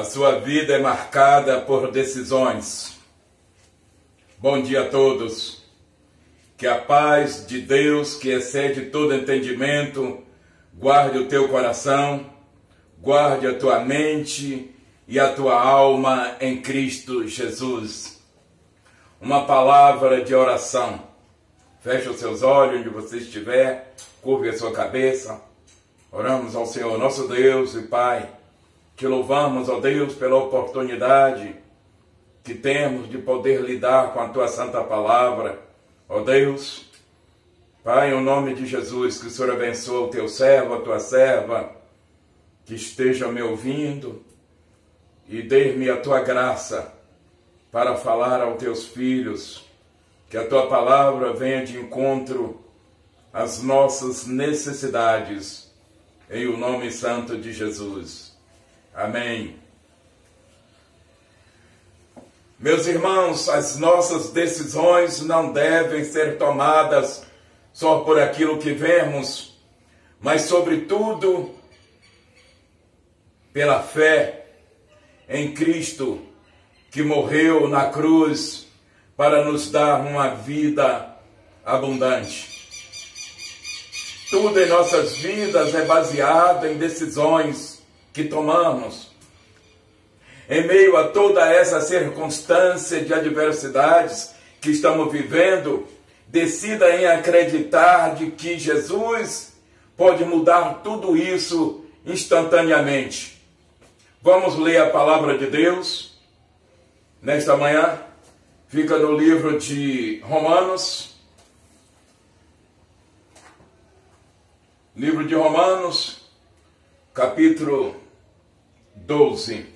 A sua vida é marcada por decisões. Bom dia a todos. Que a paz de Deus, que excede todo entendimento, guarde o teu coração, guarde a tua mente e a tua alma em Cristo Jesus. Uma palavra de oração. Feche os seus olhos onde você estiver, curve a sua cabeça. Oramos ao Senhor, nosso Deus e Pai te louvamos, ó Deus, pela oportunidade que temos de poder lidar com a tua santa palavra. Ó Deus, Pai, em nome de Jesus, que o Senhor abençoe o teu servo, a tua serva, que esteja me ouvindo e dê-me a tua graça para falar aos teus filhos, que a tua palavra venha de encontro às nossas necessidades, em o nome santo de Jesus. Amém. Meus irmãos, as nossas decisões não devem ser tomadas só por aquilo que vemos, mas, sobretudo, pela fé em Cristo, que morreu na cruz para nos dar uma vida abundante. Tudo em nossas vidas é baseado em decisões que tomamos. Em meio a toda essa circunstância de adversidades que estamos vivendo, decida em acreditar de que Jesus pode mudar tudo isso instantaneamente. Vamos ler a palavra de Deus nesta manhã. Fica no livro de Romanos. Livro de Romanos, capítulo 12,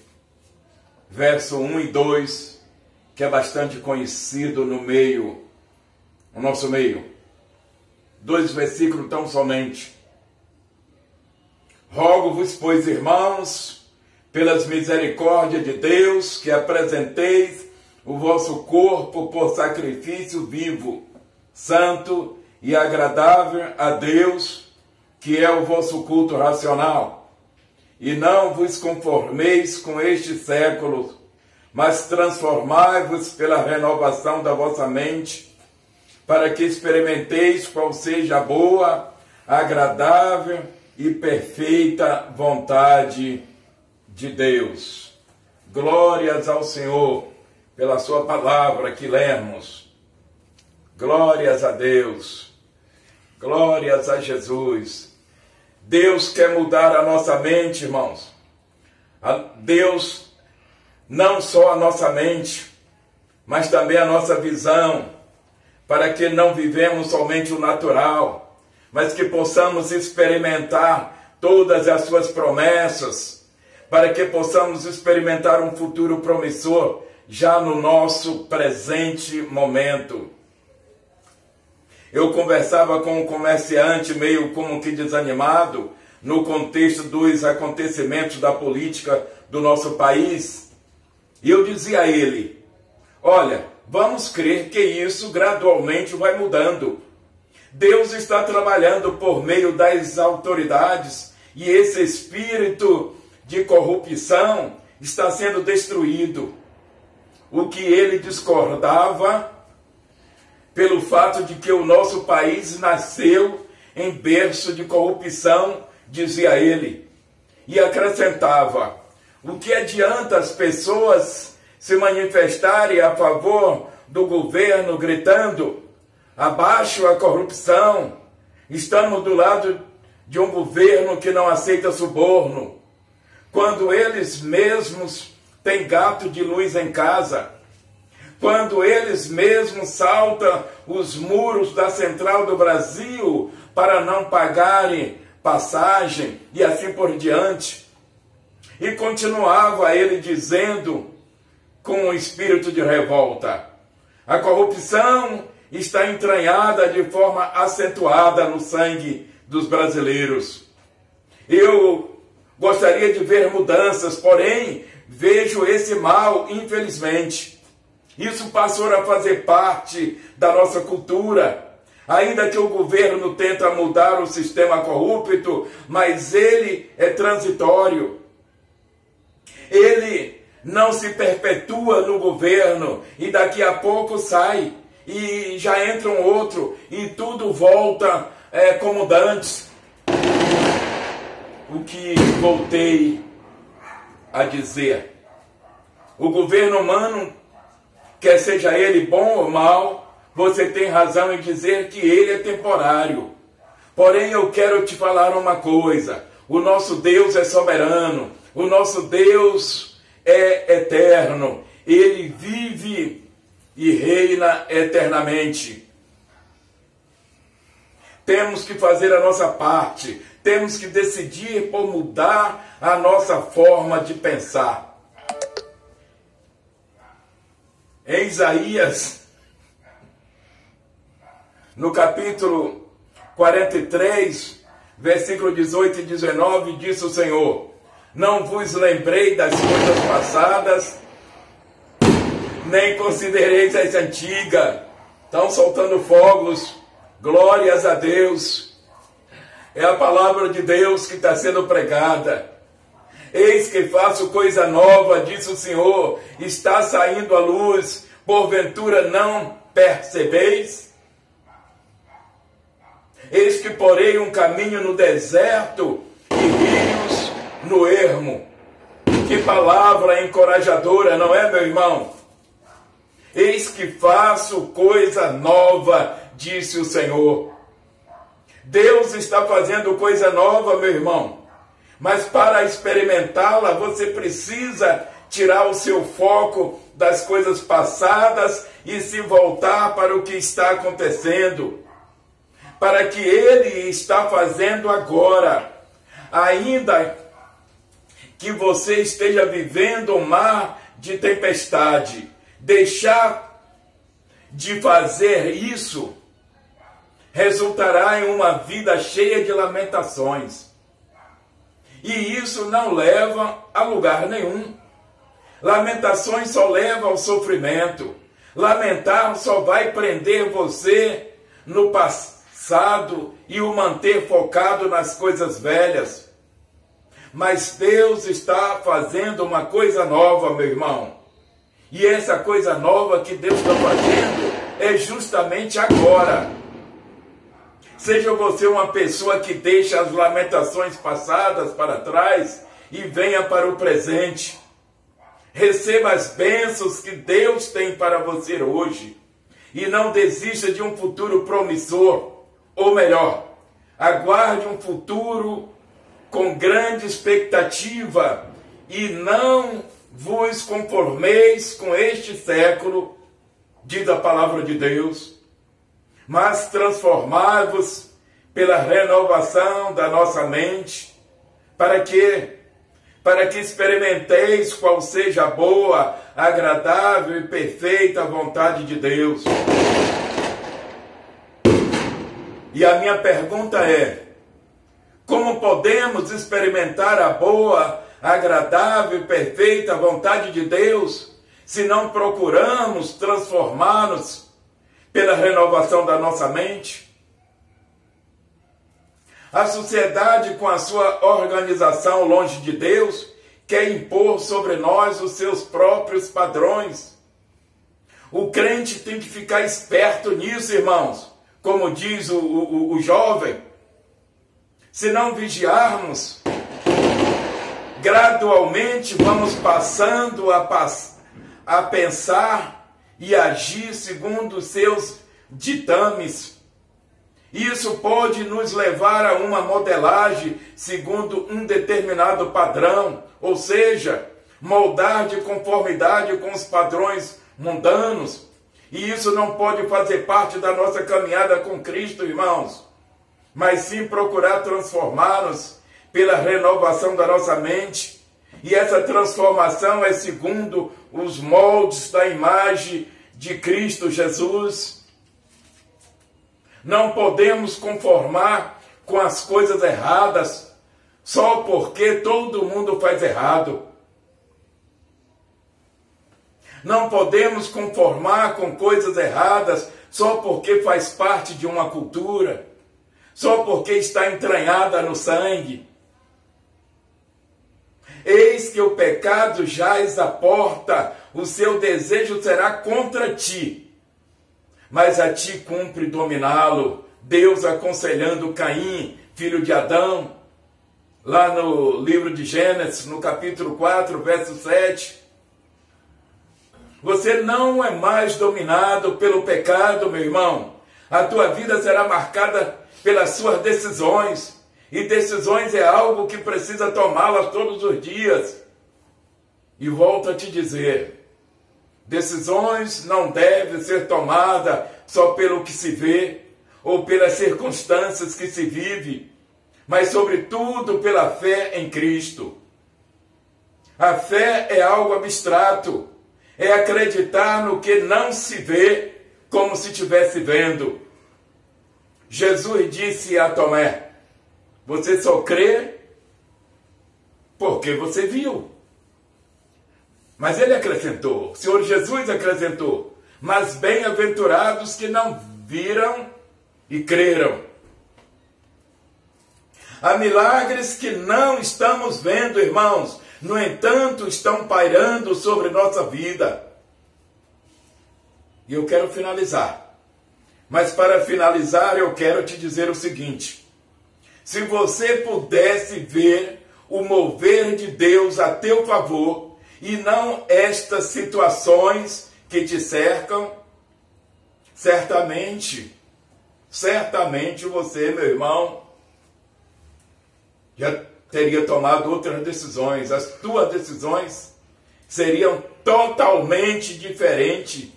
verso 1 e 2, que é bastante conhecido no meio, no nosso meio. Dois versículos tão somente. Rogo-vos, pois, irmãos, pelas misericórdias de Deus, que apresenteis o vosso corpo por sacrifício vivo, santo e agradável a Deus, que é o vosso culto racional e não vos conformeis com este século, mas transformai-vos pela renovação da vossa mente, para que experimenteis qual seja a boa, agradável e perfeita vontade de Deus. Glórias ao Senhor pela Sua palavra que lemos. Glórias a Deus. Glórias a Jesus. Deus quer mudar a nossa mente, irmãos. Deus, não só a nossa mente, mas também a nossa visão, para que não vivemos somente o natural, mas que possamos experimentar todas as suas promessas, para que possamos experimentar um futuro promissor já no nosso presente momento. Eu conversava com um comerciante meio como que desanimado no contexto dos acontecimentos da política do nosso país. E eu dizia a ele: Olha, vamos crer que isso gradualmente vai mudando. Deus está trabalhando por meio das autoridades e esse espírito de corrupção está sendo destruído. O que ele discordava pelo fato de que o nosso país nasceu em berço de corrupção, dizia ele. E acrescentava: o que adianta as pessoas se manifestarem a favor do governo, gritando: abaixo a corrupção, estamos do lado de um governo que não aceita suborno, quando eles mesmos têm gato de luz em casa quando eles mesmos saltam os muros da central do Brasil para não pagarem passagem e assim por diante. E continuava ele dizendo com um espírito de revolta: a corrupção está entranhada de forma acentuada no sangue dos brasileiros. Eu gostaria de ver mudanças, porém vejo esse mal, infelizmente. Isso passou a fazer parte da nossa cultura. Ainda que o governo tenta mudar o sistema corrupto, mas ele é transitório. ele não se perpetua no governo e daqui a pouco sai e já entra um outro e tudo volta é, como dantes. O que voltei a dizer. O governo humano, quer seja ele bom ou mal, você tem razão em dizer que ele é temporário. Porém, eu quero te falar uma coisa: o nosso Deus é soberano, o nosso Deus é eterno, ele vive e reina eternamente. Temos que fazer a nossa parte, temos que decidir por mudar a nossa forma de pensar. Em Isaías, no capítulo 43, versículo 18 e 19, diz o Senhor: Não vos lembrei das coisas passadas, nem considereis as antigas. Estão soltando fogos, glórias a Deus. É a palavra de Deus que está sendo pregada. Eis que faço coisa nova, disse o Senhor, está saindo a luz, porventura não percebeis? Eis que porei um caminho no deserto e rios no ermo. Que palavra encorajadora, não é, meu irmão? Eis que faço coisa nova, disse o Senhor. Deus está fazendo coisa nova, meu irmão. Mas para experimentá-la, você precisa tirar o seu foco das coisas passadas e se voltar para o que está acontecendo. Para que ele está fazendo agora. Ainda que você esteja vivendo um mar de tempestade, deixar de fazer isso resultará em uma vida cheia de lamentações. E isso não leva a lugar nenhum. Lamentações só levam ao sofrimento. Lamentar só vai prender você no passado e o manter focado nas coisas velhas. Mas Deus está fazendo uma coisa nova, meu irmão. E essa coisa nova que Deus está fazendo é justamente agora. Seja você uma pessoa que deixa as lamentações passadas para trás e venha para o presente. Receba as bênçãos que Deus tem para você hoje. E não desista de um futuro promissor. Ou melhor, aguarde um futuro com grande expectativa e não vos conformeis com este século, diz a palavra de Deus mas transformai-vos pela renovação da nossa mente, para que para que experimenteis qual seja a boa, agradável e perfeita vontade de Deus. E a minha pergunta é: como podemos experimentar a boa, agradável e perfeita vontade de Deus se não procuramos transformar-nos pela renovação da nossa mente. A sociedade, com a sua organização longe de Deus, quer impor sobre nós os seus próprios padrões. O crente tem que ficar esperto nisso, irmãos, como diz o, o, o jovem. Se não vigiarmos, gradualmente vamos passando a, a pensar e agir segundo seus ditames. Isso pode nos levar a uma modelagem segundo um determinado padrão, ou seja, moldar de conformidade com os padrões mundanos. E isso não pode fazer parte da nossa caminhada com Cristo, irmãos, mas sim procurar transformar-nos pela renovação da nossa mente. E essa transformação é segundo os moldes da imagem de Cristo Jesus. Não podemos conformar com as coisas erradas só porque todo mundo faz errado. Não podemos conformar com coisas erradas só porque faz parte de uma cultura, só porque está entranhada no sangue. Eis que o pecado jaz à porta, o seu desejo será contra ti, mas a ti cumpre dominá-lo. Deus aconselhando Caim, filho de Adão, lá no livro de Gênesis, no capítulo 4, verso 7. Você não é mais dominado pelo pecado, meu irmão. A tua vida será marcada pelas suas decisões. E decisões é algo que precisa tomá-las todos os dias. E volto a te dizer: decisões não devem ser tomadas só pelo que se vê ou pelas circunstâncias que se vive, mas, sobretudo, pela fé em Cristo. A fé é algo abstrato, é acreditar no que não se vê como se estivesse vendo. Jesus disse a Tomé: Você só crê porque você viu. Mas ele acrescentou, o Senhor Jesus acrescentou: Mas bem-aventurados que não viram e creram. Há milagres que não estamos vendo, irmãos, no entanto, estão pairando sobre nossa vida. E eu quero finalizar. Mas para finalizar, eu quero te dizer o seguinte: se você pudesse ver o mover de Deus a teu favor e não estas situações que te cercam, certamente, certamente você, meu irmão, já teria tomado outras decisões. As tuas decisões seriam totalmente diferentes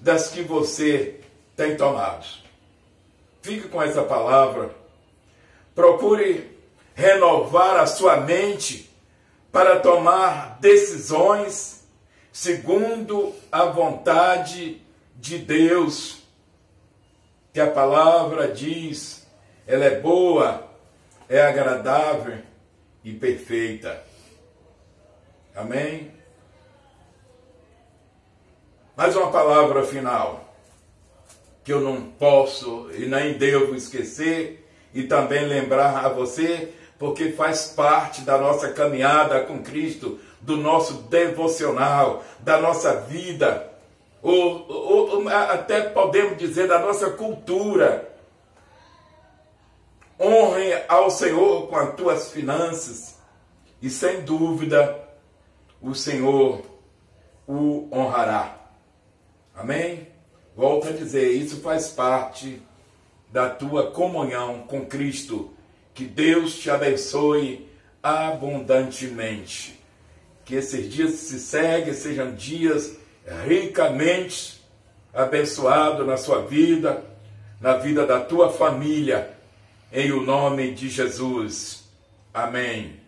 das que você tem tomado. Fique com essa palavra. Procure renovar a sua mente para tomar decisões segundo a vontade de Deus. Que a palavra diz, ela é boa, é agradável e perfeita. Amém? Mais uma palavra final que eu não posso e nem devo esquecer e também lembrar a você, porque faz parte da nossa caminhada com Cristo, do nosso devocional, da nossa vida, ou, ou, até podemos dizer da nossa cultura. Honre ao Senhor com as tuas finanças e sem dúvida o Senhor o honrará. Amém? Volto a dizer, isso faz parte da tua comunhão com Cristo. Que Deus te abençoe abundantemente. Que esses dias que se seguem sejam dias ricamente abençoados na sua vida, na vida da tua família, em o nome de Jesus. Amém.